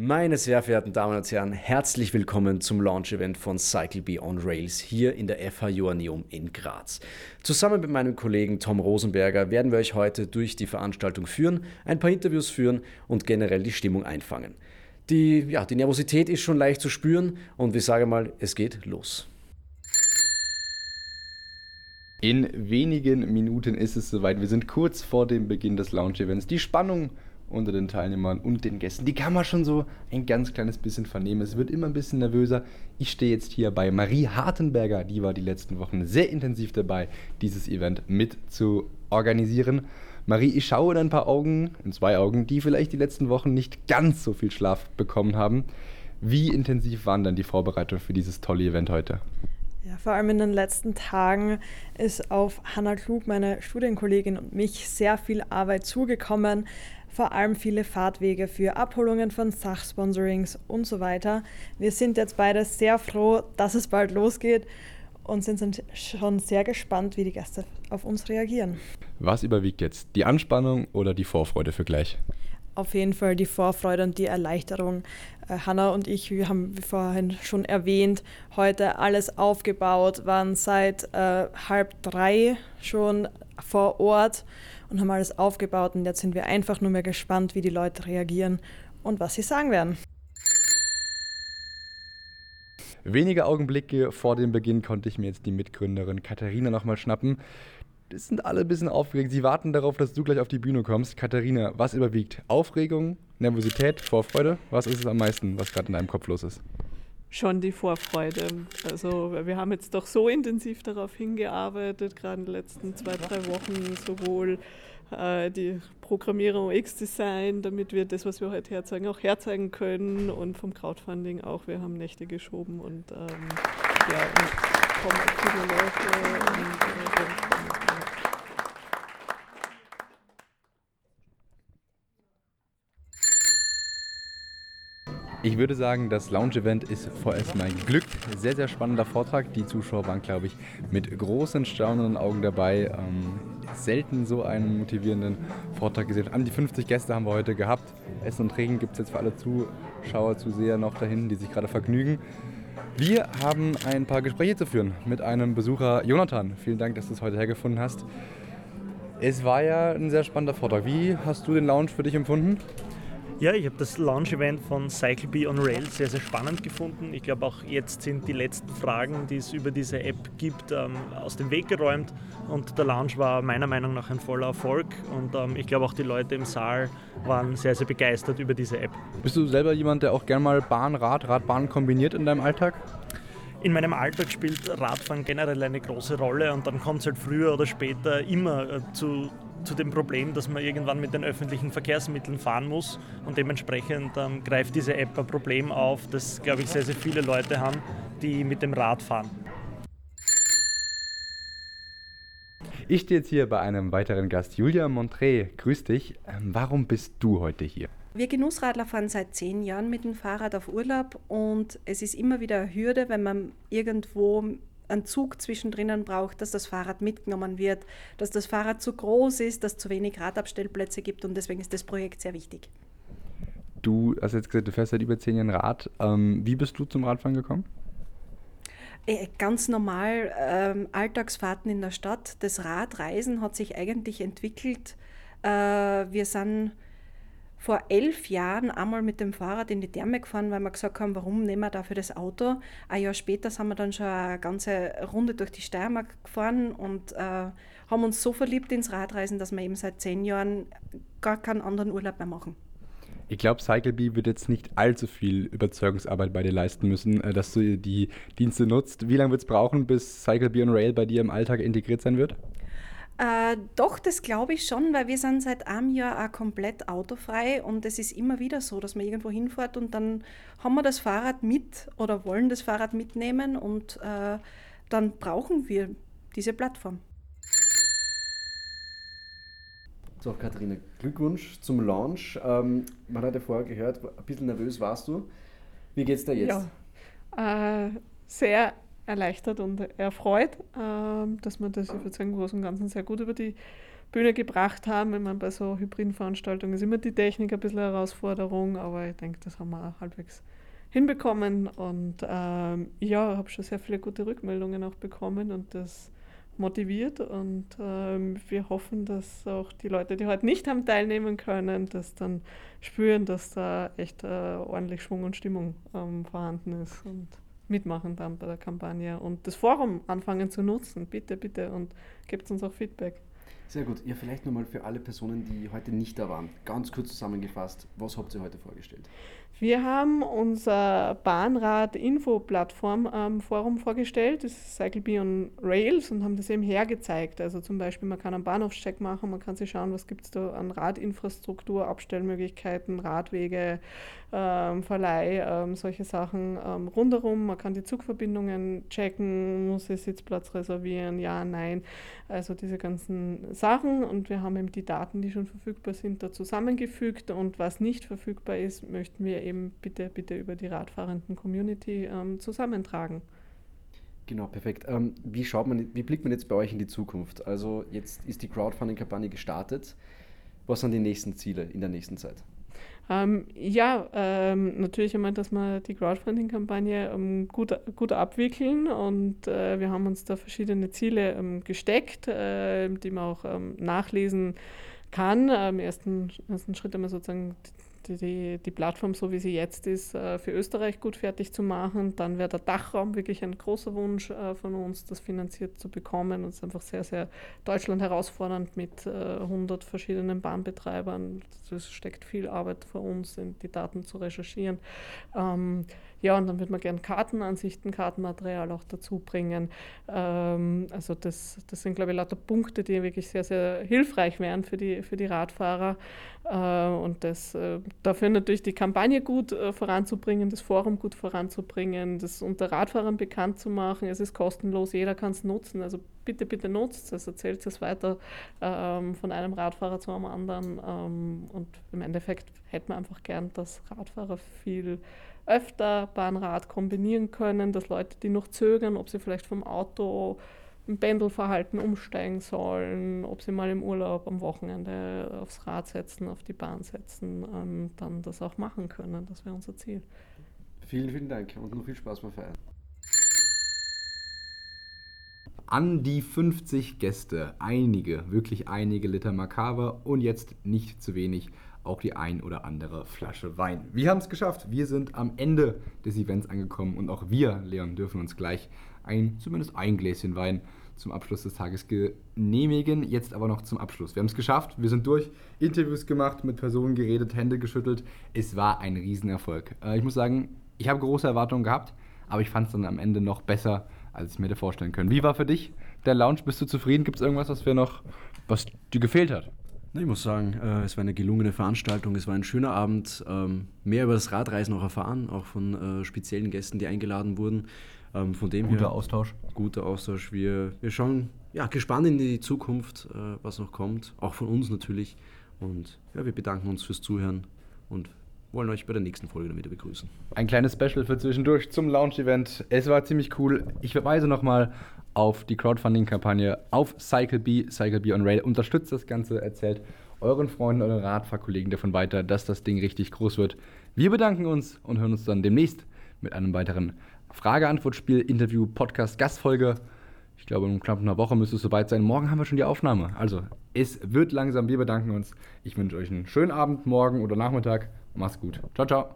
Meine sehr verehrten Damen und Herren, herzlich willkommen zum Launch-Event von Cycle Be on Rails hier in der FH Joanneum in Graz. Zusammen mit meinem Kollegen Tom Rosenberger werden wir euch heute durch die Veranstaltung führen, ein paar Interviews führen und generell die Stimmung einfangen. Die, ja, die Nervosität ist schon leicht zu spüren und wir sagen mal, es geht los. In wenigen Minuten ist es soweit. Wir sind kurz vor dem Beginn des Launch-Events. Die Spannung unter den Teilnehmern und den Gästen. Die kann man schon so ein ganz kleines bisschen vernehmen. Es wird immer ein bisschen nervöser. Ich stehe jetzt hier bei Marie Hartenberger, die war die letzten Wochen sehr intensiv dabei, dieses Event mit zu organisieren. Marie, ich schaue in ein paar Augen, in zwei Augen, die vielleicht die letzten Wochen nicht ganz so viel Schlaf bekommen haben. Wie intensiv waren dann die Vorbereitungen für dieses tolle Event heute? Ja, vor allem in den letzten Tagen ist auf Hannah Klug, meine Studienkollegin und mich, sehr viel Arbeit zugekommen vor allem viele Fahrtwege für Abholungen von Sachsponsorings und so weiter. Wir sind jetzt beide sehr froh, dass es bald losgeht und sind schon sehr gespannt, wie die Gäste auf uns reagieren. Was überwiegt jetzt? Die Anspannung oder die Vorfreude für gleich? Auf jeden Fall die Vorfreude und die Erleichterung. Äh, Hanna und ich, wir haben wie vorhin schon erwähnt, heute alles aufgebaut, waren seit äh, halb drei schon vor Ort und haben alles aufgebaut und jetzt sind wir einfach nur mehr gespannt, wie die Leute reagieren und was sie sagen werden. Wenige Augenblicke vor dem Beginn konnte ich mir jetzt die Mitgründerin Katharina nochmal schnappen. Das sind alle ein bisschen aufgeregt. Sie warten darauf, dass du gleich auf die Bühne kommst. Katharina, was überwiegt? Aufregung, Nervosität, Vorfreude? Was ist es am meisten, was gerade in deinem Kopf los ist? Schon die Vorfreude. Also wir haben jetzt doch so intensiv darauf hingearbeitet, gerade in den letzten zwei, drei Wochen, sowohl äh, die Programmierung X-Design, damit wir das, was wir heute herzeigen, auch herzeigen können und vom Crowdfunding auch. Wir haben Nächte geschoben und ähm, ja, und kommen viele Leute und, äh, Ich würde sagen, das Lounge-Event ist vorerst mal geglückt. Sehr, sehr spannender Vortrag. Die Zuschauer waren, glaube ich, mit großen, staunenden Augen dabei. Ähm, selten so einen motivierenden Vortrag gesehen. An die 50 Gäste haben wir heute gehabt. Essen und Trinken gibt es jetzt für alle Zuschauer, Zuseher noch dahin, die sich gerade vergnügen. Wir haben ein paar Gespräche zu führen mit einem Besucher, Jonathan. Vielen Dank, dass du es heute hergefunden hast. Es war ja ein sehr spannender Vortrag. Wie hast du den Lounge für dich empfunden? Ja, ich habe das Launch-Event von Cycle Be on Rail sehr, sehr spannend gefunden. Ich glaube, auch jetzt sind die letzten Fragen, die es über diese App gibt, ähm, aus dem Weg geräumt. Und der Launch war meiner Meinung nach ein voller Erfolg. Und ähm, ich glaube, auch die Leute im Saal waren sehr, sehr begeistert über diese App. Bist du selber jemand, der auch gerne mal Bahn, Rad, Radbahn kombiniert in deinem Alltag? in meinem Alltag spielt Radfahren generell eine große Rolle und dann kommt es halt früher oder später immer äh, zu zu dem Problem, dass man irgendwann mit den öffentlichen Verkehrsmitteln fahren muss und dementsprechend ähm, greift diese App ein Problem auf, das, glaube ich, sehr, sehr viele Leute haben, die mit dem Rad fahren. Ich stehe jetzt hier bei einem weiteren Gast, Julia Montré. Grüß dich. Ähm, warum bist du heute hier? Wir Genussradler fahren seit zehn Jahren mit dem Fahrrad auf Urlaub und es ist immer wieder eine Hürde, wenn man irgendwo einen Zug zwischendrin braucht, dass das Fahrrad mitgenommen wird, dass das Fahrrad zu groß ist, dass es zu wenig Radabstellplätze gibt und deswegen ist das Projekt sehr wichtig. Du hast jetzt gesagt, du fährst seit über zehn Jahren Rad. Ähm, wie bist du zum Radfahren gekommen? Äh, ganz normal ähm, Alltagsfahrten in der Stadt. Das Radreisen hat sich eigentlich entwickelt. Äh, wir sind vor elf Jahren einmal mit dem Fahrrad in die Therme gefahren, weil wir gesagt haben, warum nehmen wir dafür das Auto? Ein Jahr später sind wir dann schon eine ganze Runde durch die Steiermark gefahren und äh, haben uns so verliebt ins Radreisen, dass wir eben seit zehn Jahren gar keinen anderen Urlaub mehr machen. Ich glaube, CycleBee wird jetzt nicht allzu viel Überzeugungsarbeit bei dir leisten müssen, äh, dass du die Dienste nutzt. Wie lange wird es brauchen, bis CycleBee on Rail bei dir im Alltag integriert sein wird? Äh, doch, das glaube ich schon, weil wir sind seit einem Jahr auch komplett autofrei und es ist immer wieder so, dass man irgendwo hinfährt und dann haben wir das Fahrrad mit oder wollen das Fahrrad mitnehmen und äh, dann brauchen wir diese Plattform. So, Katharina, Glückwunsch zum Launch. Ähm, man hat ja vorher gehört, ein bisschen nervös warst du. Wie geht's dir jetzt? Ja, äh, sehr erleichtert und erfreut, ähm, dass wir das, im Großen und Ganzen sehr gut über die Bühne gebracht haben. Ich meine, bei so hybriden Veranstaltungen ist immer die Technik ein bisschen eine Herausforderung, aber ich denke, das haben wir auch halbwegs hinbekommen. Und ähm, ja, habe schon sehr viele gute Rückmeldungen auch bekommen und das motiviert. Und ähm, wir hoffen, dass auch die Leute, die heute nicht haben teilnehmen können, das dann spüren, dass da echt äh, ordentlich Schwung und Stimmung ähm, vorhanden ist und mitmachen dann bei der Kampagne und das Forum anfangen zu nutzen. Bitte, bitte und gebt uns auch Feedback. Sehr gut. Ja, vielleicht nochmal für alle Personen, die heute nicht da waren, ganz kurz zusammengefasst, was habt ihr heute vorgestellt? Wir haben unser Bahnrad-Info-Plattform ähm, vorgestellt, das ist Cycle on Rails und haben das eben hergezeigt. Also zum Beispiel, man kann einen Bahnhofscheck machen, man kann sich schauen, was gibt es da an Radinfrastruktur, Abstellmöglichkeiten, Radwege, ähm, Verleih, ähm, solche Sachen ähm, rundherum. Man kann die Zugverbindungen checken, muss ich Sitzplatz reservieren, ja, nein. Also diese ganzen Sachen und wir haben eben die Daten, die schon verfügbar sind, da zusammengefügt und was nicht verfügbar ist, möchten wir eben bitte, bitte über die radfahrenden Community ähm, zusammentragen. Genau, perfekt. Ähm, wie, schaut man, wie blickt man jetzt bei euch in die Zukunft? Also jetzt ist die Crowdfunding-Kampagne gestartet. Was sind die nächsten Ziele in der nächsten Zeit? Ähm, ja, ähm, natürlich einmal, dass wir die Crowdfunding-Kampagne ähm, gut, gut abwickeln und äh, wir haben uns da verschiedene Ziele ähm, gesteckt, äh, die man auch ähm, nachlesen kann. Im ersten, ersten Schritt einmal sozusagen die, die Plattform, so wie sie jetzt ist, äh, für Österreich gut fertig zu machen. Dann wäre der Dachraum wirklich ein großer Wunsch äh, von uns, das finanziert zu bekommen. Und es ist einfach sehr, sehr Deutschland herausfordernd mit 100 äh, verschiedenen Bahnbetreibern. Es steckt viel Arbeit vor uns, die Daten zu recherchieren. Ähm, ja, und dann würde man gerne Kartenansichten, Kartenmaterial auch dazu bringen. Ähm, also das, das sind, glaube ich, lauter Punkte, die wirklich sehr, sehr hilfreich wären für die, für die Radfahrer. Äh, und das, dafür natürlich die Kampagne gut äh, voranzubringen, das Forum gut voranzubringen, das unter Radfahrern bekannt zu machen. Es ist kostenlos, jeder kann es nutzen. Also bitte, bitte nutzt es, erzählt es weiter ähm, von einem Radfahrer zu einem anderen. Ähm, und im Endeffekt hätten wir einfach gern, dass Radfahrer viel öfter Bahnrad kombinieren können, dass Leute, die noch zögern, ob sie vielleicht vom Auto im Pendelverhalten umsteigen sollen, ob sie mal im Urlaub am Wochenende aufs Rad setzen, auf die Bahn setzen, ähm, dann das auch machen können. Das wäre unser Ziel. Vielen, vielen Dank und noch viel Spaß beim Feiern. An die 50 Gäste, einige, wirklich einige Liter Makaber und jetzt nicht zu wenig auch die ein oder andere Flasche Wein. Wir haben es geschafft. Wir sind am Ende des Events angekommen und auch wir, Leon, dürfen uns gleich ein, zumindest ein Gläschen Wein zum Abschluss des Tages genehmigen. Jetzt aber noch zum Abschluss. Wir haben es geschafft. Wir sind durch. Interviews gemacht, mit Personen geredet, Hände geschüttelt. Es war ein Riesenerfolg. Äh, ich muss sagen, ich habe große Erwartungen gehabt, aber ich fand es dann am Ende noch besser, als ich mir hätte vorstellen können. Wie war für dich der Lounge? Bist du zufrieden? Gibt es irgendwas, was wir noch, was dir gefehlt hat? Ich muss sagen, äh, es war eine gelungene Veranstaltung, es war ein schöner Abend. Ähm, mehr über das Radreisen auch erfahren, auch von äh, speziellen Gästen, die eingeladen wurden. Ähm, von dem guter her, Austausch. Guter Austausch. Wir, wir schauen ja, gespannt in die Zukunft, äh, was noch kommt, auch von uns natürlich. Und ja, wir bedanken uns fürs Zuhören und wollen euch bei der nächsten Folge dann wieder begrüßen. Ein kleines Special für zwischendurch zum Launch-Event. Es war ziemlich cool. Ich verweise nochmal auf die Crowdfunding-Kampagne auf CycleB, CycleB on Rail. Unterstützt das Ganze, erzählt euren Freunden, euren Radfahrkollegen davon weiter, dass das Ding richtig groß wird. Wir bedanken uns und hören uns dann demnächst mit einem weiteren Frage-Antwort-Spiel, Interview, Podcast, Gastfolge. Ich glaube, in knapp einer Woche müsste es soweit sein. Morgen haben wir schon die Aufnahme. Also, es wird langsam. Wir bedanken uns. Ich wünsche euch einen schönen Abend, morgen oder Nachmittag. Macht's gut. Ciao, ciao.